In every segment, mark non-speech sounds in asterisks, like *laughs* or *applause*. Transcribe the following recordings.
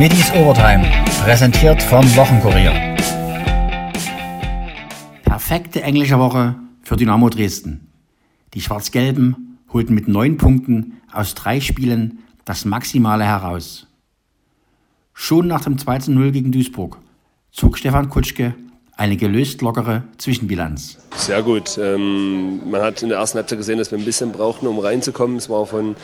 Middies Overtime, präsentiert vom Wochenkurier. Perfekte englische Woche für Dynamo Dresden. Die Schwarz-Gelben holten mit neun Punkten aus drei Spielen das Maximale heraus. Schon nach dem 2-0 gegen Duisburg zog Stefan Kutschke eine gelöst lockere Zwischenbilanz. Sehr gut. Ähm, man hat in der ersten Halbzeit gesehen, dass wir ein bisschen brauchten, um reinzukommen. Es war von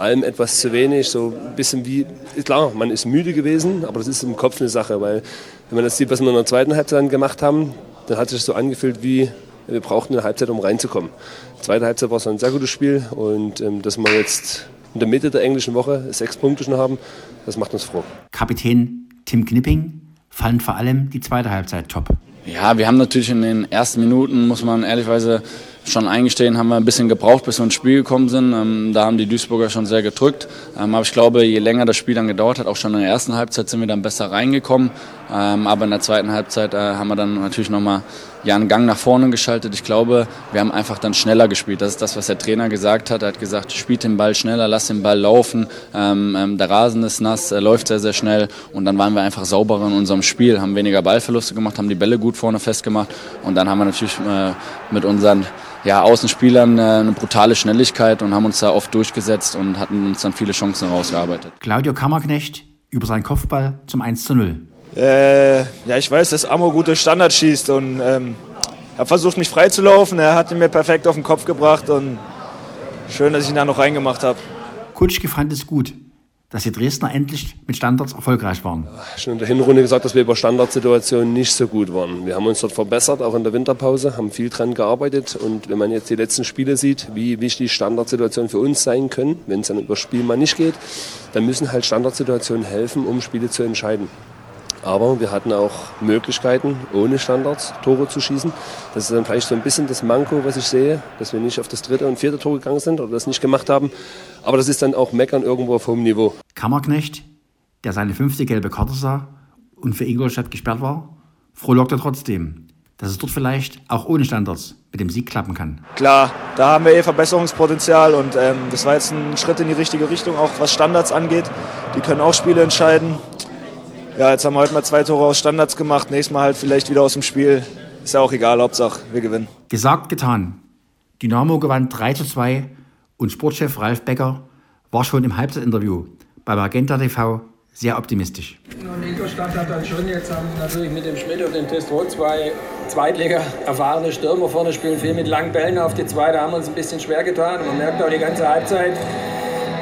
allem etwas zu wenig. So ein bisschen wie, klar, man ist müde gewesen, aber das ist im Kopf eine Sache, weil wenn man das sieht, was wir in der zweiten Halbzeit dann gemacht haben, dann hat sich so angefühlt wie, wir brauchten eine Halbzeit, um reinzukommen. Die zweite Halbzeit war es ein sehr gutes Spiel und ähm, dass wir jetzt in der Mitte der englischen Woche sechs Punkte schon haben, das macht uns froh. Kapitän Tim Knipping fand vor allem die zweite Halbzeit top. Ja, wir haben natürlich in den ersten Minuten, muss man ehrlichweise schon eingestehen, haben wir ein bisschen gebraucht, bis wir ins Spiel gekommen sind. Ähm, da haben die Duisburger schon sehr gedrückt. Ähm, aber ich glaube, je länger das Spiel dann gedauert hat, auch schon in der ersten Halbzeit sind wir dann besser reingekommen. Ähm, aber in der zweiten Halbzeit äh, haben wir dann natürlich nochmal ja, einen Gang nach vorne geschaltet. Ich glaube, wir haben einfach dann schneller gespielt. Das ist das, was der Trainer gesagt hat. Er hat gesagt, spielt den Ball schneller, lass den Ball laufen. Ähm, ähm, der Rasen ist nass, er läuft sehr, sehr schnell. Und dann waren wir einfach sauberer in unserem Spiel, haben weniger Ballverluste gemacht, haben die Bälle gut vorne festgemacht. Und dann haben wir natürlich äh, mit unseren ja, Außenspielern äh, eine brutale Schnelligkeit und haben uns da oft durchgesetzt und hatten uns dann viele Chancen herausgearbeitet. Claudio Kammerknecht über seinen Kopfball zum 1 zu 0. Äh, ja, ich weiß, dass Amo gute Standards schießt und ähm, er hat versucht, mich freizulaufen. Er hat ihn mir perfekt auf den Kopf gebracht und schön, dass ich ihn da noch reingemacht habe. Kutschke fand es gut, dass die Dresdner endlich mit Standards erfolgreich waren. Schon in der Hinrunde gesagt, dass wir über Standardsituationen nicht so gut waren. Wir haben uns dort verbessert, auch in der Winterpause, haben viel dran gearbeitet. Und wenn man jetzt die letzten Spiele sieht, wie wichtig Standardsituationen für uns sein können, wenn es dann über Spiel mal nicht geht, dann müssen halt Standardsituationen helfen, um Spiele zu entscheiden. Aber wir hatten auch Möglichkeiten, ohne Standards Tore zu schießen. Das ist dann vielleicht so ein bisschen das Manko, was ich sehe, dass wir nicht auf das dritte und vierte Tor gegangen sind oder das nicht gemacht haben. Aber das ist dann auch Meckern irgendwo auf hohem Niveau. Kammerknecht, der seine fünfte gelbe Karte sah und für Ingolstadt gesperrt war, frohlockte trotzdem, dass es dort vielleicht auch ohne Standards mit dem Sieg klappen kann. Klar, da haben wir eh Verbesserungspotenzial und ähm, das war jetzt ein Schritt in die richtige Richtung, auch was Standards angeht. Die können auch Spiele entscheiden ja, jetzt haben wir heute mal zwei Tore aus Standards gemacht, nächstes Mal halt vielleicht wieder aus dem Spiel. Ist ja auch egal, Hauptsache wir gewinnen. Gesagt, getan. Dynamo gewann 3 zu 2 und Sportchef Ralf Becker war schon im Halbzeitinterview bei Magenta TV sehr optimistisch. Und Ingolstadt hat dann schon jetzt haben natürlich mit dem Schmidt und dem Testrot zwei Zweitliga erfahrene Stürmer vorne spielen, viel mit langen Bällen auf die zwei. Da haben wir uns ein bisschen schwer getan. Man merkt auch die ganze Halbzeit,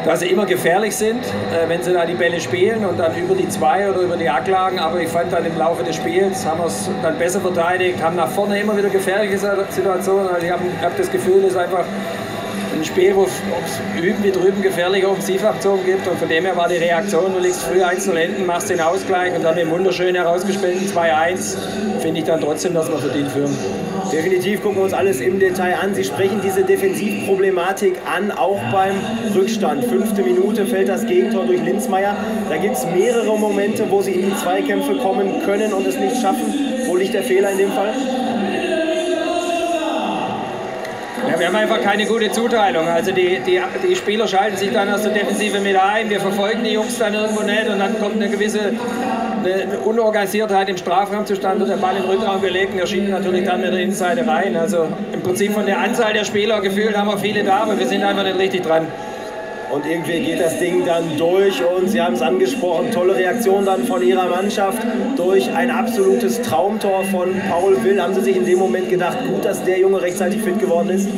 dass sie immer gefährlich sind, äh, wenn sie da die Bälle spielen und dann über die zwei oder über die Acklagen. Aber ich fand dann im Laufe des Spiels haben wir es dann besser verteidigt, haben nach vorne immer wieder gefährliche Situationen. Also ich habe hab das Gefühl, ist einfach ein Spiel, wo es üben wie drüben gefährliche Offensivaktionen gibt. Und von dem her war die Reaktion, du liegst früh 1 0 hinten, machst den Ausgleich und dann den wunderschön herausgespielten 2-1, finde ich dann trotzdem, dass wir verdient führen. Definitiv gucken wir uns alles im Detail an. Sie sprechen diese Defensivproblematik an, auch beim Rückstand. Fünfte Minute fällt das Gegentor durch Linzmeier. Da gibt es mehrere Momente, wo Sie in die Zweikämpfe kommen können und es nicht schaffen. Wo liegt der Fehler in dem Fall? Ja, wir haben einfach keine gute Zuteilung. Also die, die, die Spieler schalten sich dann aus der Defensive mit ein. Wir verfolgen die Jungs dann irgendwo nicht und dann kommt eine gewisse eine Unorganisiertheit im Strafraum zustande, der Ball im Rückraum gelegt und er schiebt natürlich dann mit der Innenseite rein. Also im Prinzip von der Anzahl der Spieler gefühlt haben wir viele da, aber wir sind einfach nicht richtig dran. Und irgendwie geht das Ding dann durch und Sie haben es angesprochen, tolle Reaktion dann von Ihrer Mannschaft durch ein absolutes Traumtor von Paul Will. Haben Sie sich in dem Moment gedacht, gut, dass der Junge rechtzeitig fit geworden ist?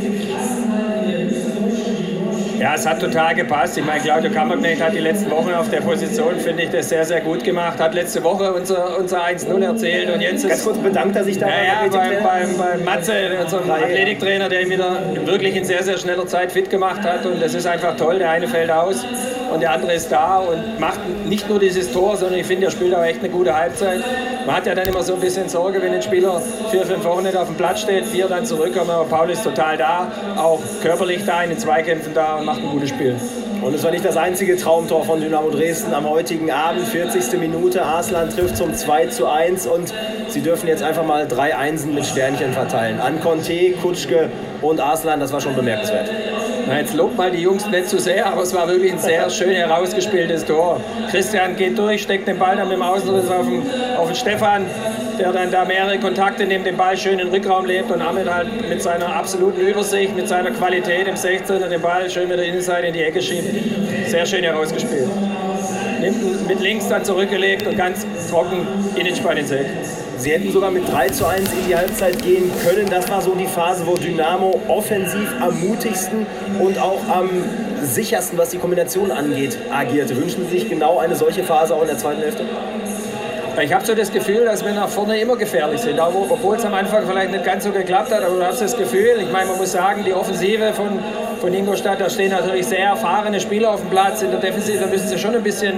Ja, es hat total gepasst. Ich meine, Claudio Kammerknecht hat die letzten Wochen auf der Position, finde ich, das sehr, sehr gut gemacht. Hat letzte Woche unser, unser 1-0 erzählt und jetzt ist... Ganz kurz bedankt er sich da ja, ja, beim, beim, beim Matze, unserem Athletiktrainer, der ihn wieder wirklich in sehr, sehr schneller Zeit fit gemacht hat und das ist einfach toll. Der eine fällt aus und der andere ist da und macht nicht nur dieses Tor, sondern ich finde, er spielt auch echt eine gute Halbzeit. Man hat ja dann immer so ein bisschen Sorge, wenn ein Spieler vier, fünf Wochen nicht auf dem Platz steht, vier dann zurückkommen, aber Paul ist total da, auch körperlich da, in den Zweikämpfen da und macht ein gutes Spiel. Und es war nicht das einzige Traumtor von Dynamo Dresden am heutigen Abend. 40. Minute, Arslan trifft zum 2 zu 1 und sie dürfen jetzt einfach mal drei Einsen mit Sternchen verteilen. An Conte, Kutschke und Arslan, das war schon bemerkenswert. Jetzt lobt mal die Jungs nicht zu sehr, aber es war wirklich ein sehr schön herausgespieltes Tor. Christian geht durch, steckt den Ball dann mit dem Außenriss auf den, auf den Stefan, der dann da mehrere Kontakte nimmt, den Ball schön in den Rückraum lebt und Ahmed halt mit seiner absoluten Übersicht, mit seiner Qualität im 16er den Ball schön mit der Innenseite in die Ecke schiebt. Sehr schön herausgespielt. Nimmt mit links dann zurückgelegt und ganz trocken in den Eck. Sie hätten sogar mit 3 zu 1 in die Halbzeit gehen können. Das war so die Phase, wo Dynamo offensiv am mutigsten und auch am sichersten, was die Kombination angeht, agierte. Wünschen Sie sich genau eine solche Phase auch in der zweiten Hälfte? Ich habe so das Gefühl, dass wir nach vorne immer gefährlich sind. Obwohl es am Anfang vielleicht nicht ganz so geklappt hat, aber du hast das Gefühl, ich meine, man muss sagen, die Offensive von, von Ingolstadt, da stehen natürlich sehr erfahrene Spieler auf dem Platz. In der Defensive müssen sie schon ein bisschen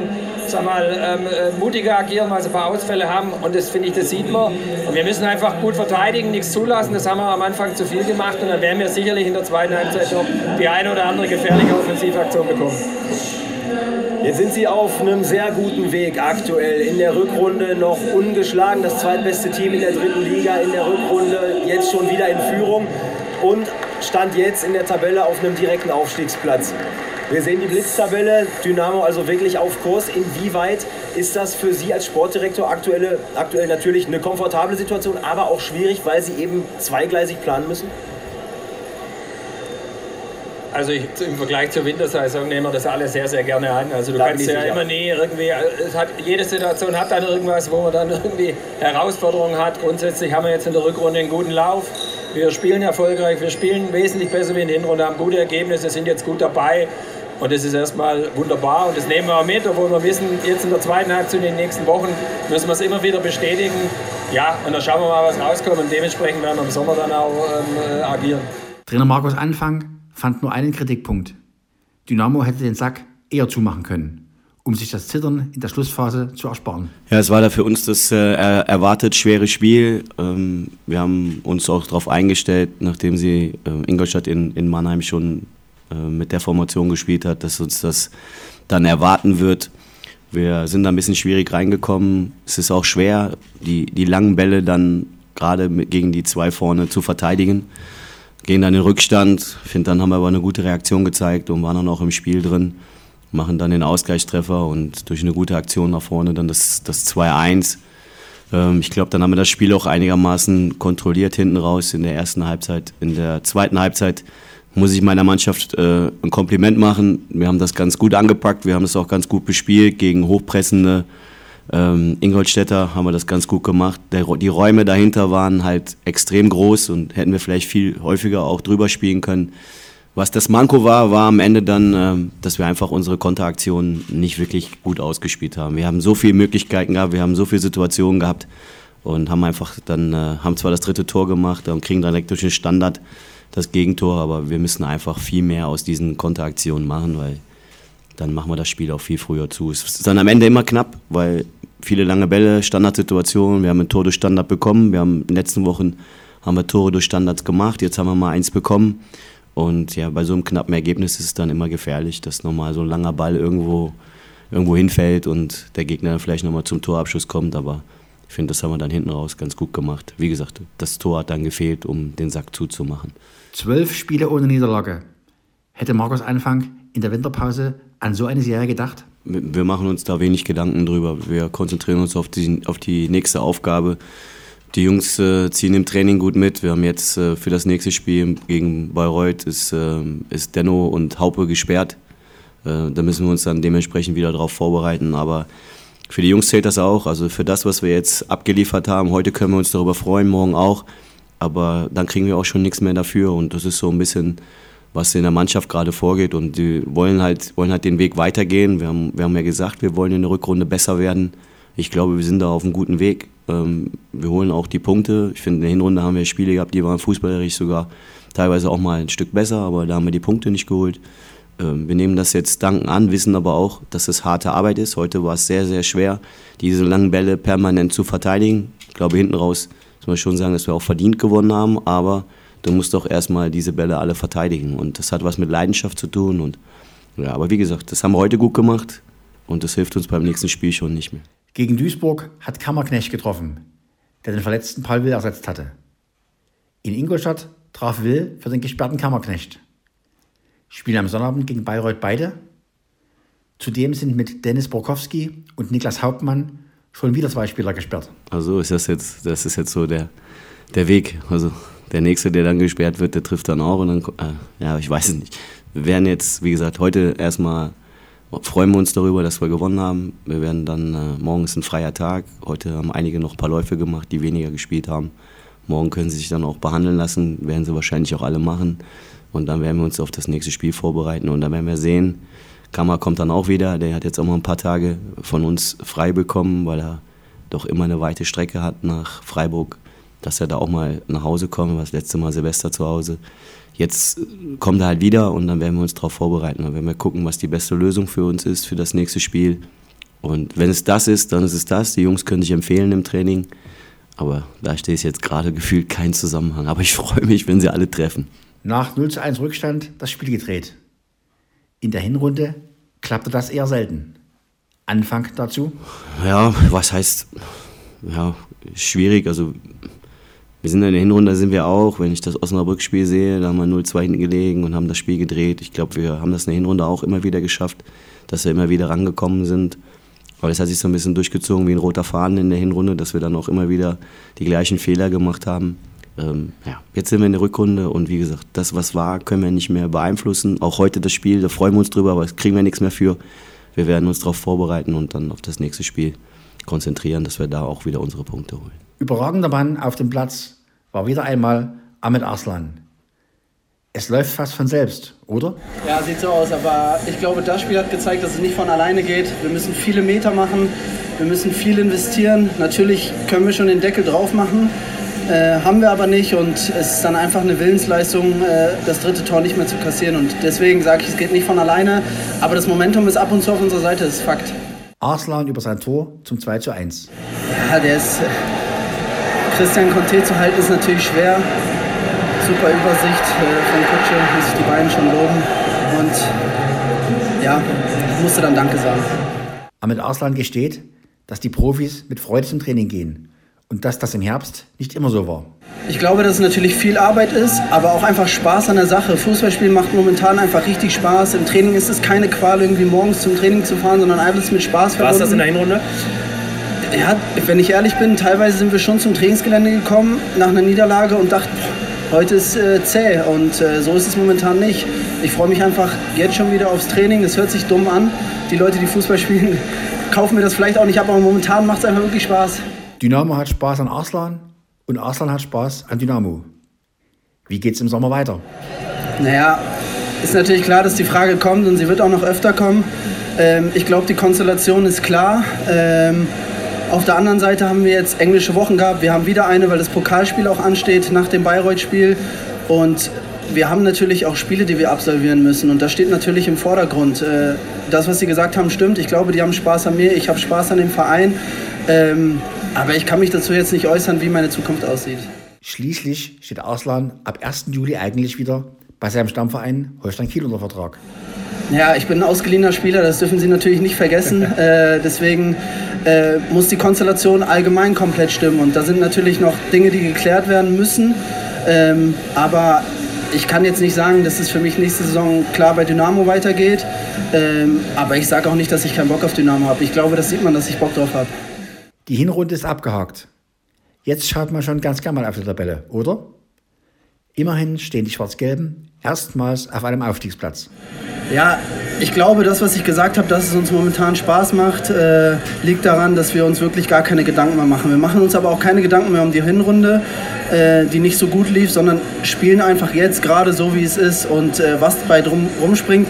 sag mal, ähm, äh, mutiger agieren, weil sie ein paar Ausfälle haben. Und das finde ich, das sieht man. Und wir müssen einfach gut verteidigen, nichts zulassen. Das haben wir am Anfang zu viel gemacht. Und dann werden wir sicherlich in der zweiten Halbzeit noch die eine oder andere gefährliche Offensivaktion bekommen. Jetzt sind sie auf einem sehr guten Weg aktuell. In der Rückrunde noch ungeschlagen, das zweitbeste Team in der dritten Liga in der Rückrunde, jetzt schon wieder in Führung und stand jetzt in der Tabelle auf einem direkten Aufstiegsplatz. Wir sehen die Blitztabelle, Dynamo also wirklich auf Kurs. Inwieweit ist das für Sie als Sportdirektor aktuelle, aktuell natürlich eine komfortable Situation, aber auch schwierig, weil Sie eben zweigleisig planen müssen? Also ich, im Vergleich zur Wintersaison nehmen wir das alle sehr, sehr gerne an. Also du da kannst ja immer nie irgendwie, es hat, jede Situation hat dann irgendwas, wo man dann *laughs* irgendwie Herausforderungen hat. Grundsätzlich haben wir jetzt in der Rückrunde einen guten Lauf. Wir spielen erfolgreich, wir spielen wesentlich besser wie in der Hinrunde, haben gute Ergebnisse, sind jetzt gut dabei. Und das ist erstmal wunderbar und das nehmen wir auch mit, obwohl wir wissen, jetzt in der zweiten Halbzeit, in den nächsten Wochen, müssen wir es immer wieder bestätigen. Ja, und dann schauen wir mal, was rauskommt und dementsprechend werden wir im Sommer dann auch ähm, agieren. Trainer Markus Anfang fand nur einen Kritikpunkt. Dynamo hätte den Sack eher zumachen können, um sich das Zittern in der Schlussphase zu ersparen. Ja, es war da für uns das äh, erwartet schwere Spiel. Ähm, wir haben uns auch darauf eingestellt, nachdem sie äh, Ingolstadt in, in Mannheim schon äh, mit der Formation gespielt hat, dass uns das dann erwarten wird. Wir sind da ein bisschen schwierig reingekommen. Es ist auch schwer, die, die langen Bälle dann gerade gegen die zwei vorne zu verteidigen. Gehen dann in Rückstand. Finde, dann haben wir aber eine gute Reaktion gezeigt und waren dann auch im Spiel drin. Machen dann den Ausgleichstreffer und durch eine gute Aktion nach vorne dann das, das 2-1. Ähm, ich glaube, dann haben wir das Spiel auch einigermaßen kontrolliert hinten raus in der ersten Halbzeit. In der zweiten Halbzeit muss ich meiner Mannschaft äh, ein Kompliment machen. Wir haben das ganz gut angepackt, wir haben es auch ganz gut bespielt gegen hochpressende ähm, Ingolstädter haben wir das ganz gut gemacht. Der, die Räume dahinter waren halt extrem groß und hätten wir vielleicht viel häufiger auch drüber spielen können. Was das Manko war, war am Ende dann, äh, dass wir einfach unsere Konteraktionen nicht wirklich gut ausgespielt haben. Wir haben so viele Möglichkeiten gehabt, wir haben so viele Situationen gehabt und haben einfach dann, äh, haben zwar das dritte Tor gemacht und kriegen durch den Standard das Gegentor, aber wir müssen einfach viel mehr aus diesen Konteraktionen machen, weil dann machen wir das Spiel auch viel früher zu. Es ist dann am Ende immer knapp, weil viele lange Bälle, Standardsituationen, wir haben ein Tor durch Standard bekommen, wir haben in den letzten Wochen haben wir Tore durch Standards gemacht, jetzt haben wir mal eins bekommen und ja, bei so einem knappen Ergebnis ist es dann immer gefährlich, dass nochmal so ein langer Ball irgendwo, irgendwo hinfällt und der Gegner vielleicht nochmal zum Torabschuss kommt, aber ich finde, das haben wir dann hinten raus ganz gut gemacht. Wie gesagt, das Tor hat dann gefehlt, um den Sack zuzumachen. Zwölf Spiele ohne Niederlage. Hätte Markus Anfang in der Winterpause an so eine Serie gedacht? Wir machen uns da wenig Gedanken drüber. Wir konzentrieren uns auf die, auf die nächste Aufgabe. Die Jungs äh, ziehen im Training gut mit. Wir haben jetzt äh, für das nächste Spiel gegen Bayreuth ist, äh, ist Denno und Haupe gesperrt. Äh, da müssen wir uns dann dementsprechend wieder darauf vorbereiten. Aber für die Jungs zählt das auch. Also für das, was wir jetzt abgeliefert haben, heute können wir uns darüber freuen, morgen auch. Aber dann kriegen wir auch schon nichts mehr dafür. Und das ist so ein bisschen, was in der Mannschaft gerade vorgeht. Und die wollen halt, wollen halt den Weg weitergehen. Wir haben, wir haben ja gesagt, wir wollen in der Rückrunde besser werden. Ich glaube, wir sind da auf einem guten Weg. Ähm, wir holen auch die Punkte. Ich finde, in der Hinrunde haben wir Spiele gehabt, die waren fußballerisch sogar teilweise auch mal ein Stück besser, aber da haben wir die Punkte nicht geholt. Ähm, wir nehmen das jetzt danken an, wissen aber auch, dass es harte Arbeit ist. Heute war es sehr, sehr schwer, diese langen Bälle permanent zu verteidigen. Ich glaube, hinten raus muss man schon sagen, dass wir auch verdient gewonnen haben, aber du musst doch erstmal diese Bälle alle verteidigen. Und das hat was mit Leidenschaft zu tun und ja, aber wie gesagt, das haben wir heute gut gemacht und das hilft uns beim nächsten Spiel schon nicht mehr. Gegen Duisburg hat Kammerknecht getroffen, der den verletzten Paul Will ersetzt hatte. In Ingolstadt traf Will für den gesperrten Kammerknecht. Spielen am Sonnabend gegen Bayreuth beide. Zudem sind mit Dennis Borkowski und Niklas Hauptmann schon wieder zwei Spieler gesperrt. Also ist das jetzt, das ist jetzt so der, der Weg. Also der nächste, der dann gesperrt wird, der trifft dann auch und dann, äh, ja, ich weiß es nicht. Wir werden jetzt, wie gesagt, heute erstmal freuen wir uns darüber, dass wir gewonnen haben. Wir werden dann, äh, morgen ist ein freier Tag. Heute haben einige noch ein paar Läufe gemacht, die weniger gespielt haben. Morgen können sie sich dann auch behandeln lassen, werden sie wahrscheinlich auch alle machen. Und dann werden wir uns auf das nächste Spiel vorbereiten und dann werden wir sehen. Kammer kommt dann auch wieder, der hat jetzt auch mal ein paar Tage von uns frei bekommen, weil er doch immer eine weite Strecke hat nach Freiburg, dass er da auch mal nach Hause kommt, das letzte Mal Silvester zu Hause. Jetzt kommt er halt wieder und dann werden wir uns darauf vorbereiten. Dann werden wir gucken, was die beste Lösung für uns ist für das nächste Spiel. Und wenn es das ist, dann ist es das. Die Jungs können sich empfehlen im Training. Aber da steht jetzt gerade *laughs* gefühlt kein Zusammenhang. Aber ich freue mich, wenn sie alle treffen. Nach 0 zu 1 Rückstand das Spiel gedreht. In der Hinrunde klappte das eher selten. Anfang dazu? Ja, was heißt, ja, schwierig. Also, wir sind in der Hinrunde, sind wir auch. Wenn ich das Osnabrück-Spiel sehe, da haben wir 0-2 hinten und haben das Spiel gedreht. Ich glaube, wir haben das in der Hinrunde auch immer wieder geschafft, dass wir immer wieder rangekommen sind. Aber das hat sich so ein bisschen durchgezogen wie ein roter Faden in der Hinrunde, dass wir dann auch immer wieder die gleichen Fehler gemacht haben ähm, ja, jetzt sind wir in der Rückrunde und wie gesagt, das, was war, können wir nicht mehr beeinflussen. Auch heute das Spiel, da freuen wir uns drüber, aber kriegen wir nichts mehr für. Wir werden uns darauf vorbereiten und dann auf das nächste Spiel konzentrieren, dass wir da auch wieder unsere Punkte holen. Überragender Mann auf dem Platz war wieder einmal Ahmed Arslan. Es läuft fast von selbst, oder? Ja, sieht so aus, aber ich glaube, das Spiel hat gezeigt, dass es nicht von alleine geht. Wir müssen viele Meter machen, wir müssen viel investieren. Natürlich können wir schon den Deckel drauf machen, äh, haben wir aber nicht und es ist dann einfach eine Willensleistung, äh, das dritte Tor nicht mehr zu kassieren. Und deswegen sage ich, es geht nicht von alleine, aber das Momentum ist ab und zu auf unserer Seite, das ist Fakt. Arslan über sein Tor zum 2 zu 1. Ja, der ist. Äh, Christian Conte zu halten ist natürlich schwer. Super Übersicht äh, von Kutsche, muss ich die beiden schon loben. Und ja, musste dann Danke sagen. Ahmed Arslan gesteht, dass die Profis mit Freude zum Training gehen und dass das im Herbst nicht immer so war. Ich glaube, dass es natürlich viel Arbeit ist, aber auch einfach Spaß an der Sache. Fußballspielen macht momentan einfach richtig Spaß. Im Training ist es keine Qual, irgendwie morgens zum Training zu fahren, sondern alles mit Spaß verbunden. War es das in der Hinrunde? Ja, wenn ich ehrlich bin, teilweise sind wir schon zum Trainingsgelände gekommen nach einer Niederlage und dachten, heute ist äh, zäh und äh, so ist es momentan nicht. Ich freue mich einfach jetzt schon wieder aufs Training. Das hört sich dumm an. Die Leute, die Fußball spielen, *laughs* kaufen mir das vielleicht auch nicht ab, aber momentan macht es einfach wirklich Spaß. Dynamo hat Spaß an Arslan und Arslan hat Spaß an Dynamo. Wie geht es im Sommer weiter? Naja, ist natürlich klar, dass die Frage kommt und sie wird auch noch öfter kommen. Ähm, ich glaube, die Konstellation ist klar. Ähm, auf der anderen Seite haben wir jetzt englische Wochen gehabt. Wir haben wieder eine, weil das Pokalspiel auch ansteht nach dem Bayreuth-Spiel. Und wir haben natürlich auch Spiele, die wir absolvieren müssen. Und das steht natürlich im Vordergrund. Äh, das, was Sie gesagt haben, stimmt. Ich glaube, die haben Spaß an mir. Ich habe Spaß an dem Verein. Ähm, aber ich kann mich dazu jetzt nicht äußern, wie meine Zukunft aussieht. Schließlich steht Arslan ab 1. Juli eigentlich wieder bei seinem Stammverein Holstein Kiel unter Vertrag. Ja, ich bin ein ausgeliehener Spieler, das dürfen Sie natürlich nicht vergessen. *laughs* äh, deswegen äh, muss die Konstellation allgemein komplett stimmen. Und da sind natürlich noch Dinge, die geklärt werden müssen. Ähm, aber ich kann jetzt nicht sagen, dass es für mich nächste Saison klar bei Dynamo weitergeht. Ähm, aber ich sage auch nicht, dass ich keinen Bock auf Dynamo habe. Ich glaube, das sieht man, dass ich Bock drauf habe. Die Hinrunde ist abgehakt. Jetzt schaut man schon ganz gerne mal auf die Tabelle, oder? Immerhin stehen die Schwarz-Gelben erstmals auf einem Aufstiegsplatz. Ja, ich glaube, das, was ich gesagt habe, dass es uns momentan Spaß macht, äh, liegt daran, dass wir uns wirklich gar keine Gedanken mehr machen. Wir machen uns aber auch keine Gedanken mehr um die Hinrunde, äh, die nicht so gut lief, sondern spielen einfach jetzt gerade so, wie es ist und äh, was bei drum rumspringt.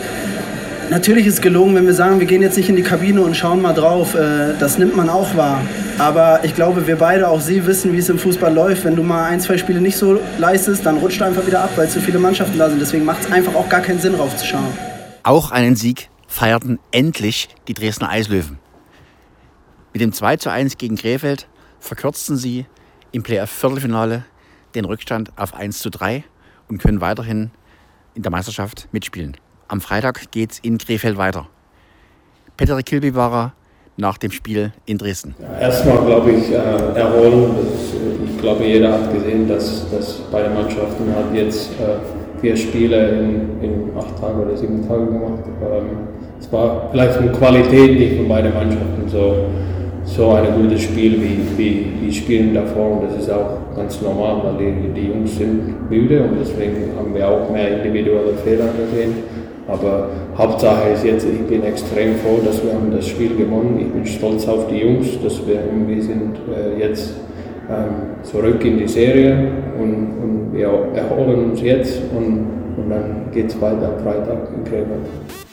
Natürlich ist es gelungen, wenn wir sagen, wir gehen jetzt nicht in die Kabine und schauen mal drauf. Äh, das nimmt man auch wahr. Aber ich glaube, wir beide, auch Sie, wissen, wie es im Fußball läuft. Wenn du mal ein, zwei Spiele nicht so leistest, dann rutscht du einfach wieder ab, weil zu viele Mannschaften da sind. Deswegen macht es einfach auch gar keinen Sinn, raufzuschauen. Auch einen Sieg feierten endlich die Dresdner Eislöwen. Mit dem 2 zu 1 gegen Krefeld verkürzten sie im Playoff-Viertelfinale den Rückstand auf 1 zu 3 und können weiterhin in der Meisterschaft mitspielen. Am Freitag geht's in Krefeld weiter. Peter Kilby war nach dem Spiel in Dresden. Erstmal glaube ich, äh, erholen. Das, ich glaube, jeder hat gesehen, dass, dass beide Mannschaften hat jetzt äh, vier Spiele in, in acht Tagen oder sieben Tagen gemacht. Ähm, es war vielleicht eine Qualität nicht von beiden Mannschaften so, so ein gutes Spiel wie, wie die Spielen davor. Und das ist auch ganz normal, weil die, die Jungs sind müde und deswegen haben wir auch mehr individuelle Fehler gesehen. Aber Hauptsache ist jetzt, ich bin extrem froh, dass wir haben das Spiel gewonnen. Ich bin stolz auf die Jungs, dass wir irgendwie sind äh, jetzt ähm, zurück in die Serie und, und wir erholen uns jetzt und, und dann geht es weiter am Freitag in Krefeld.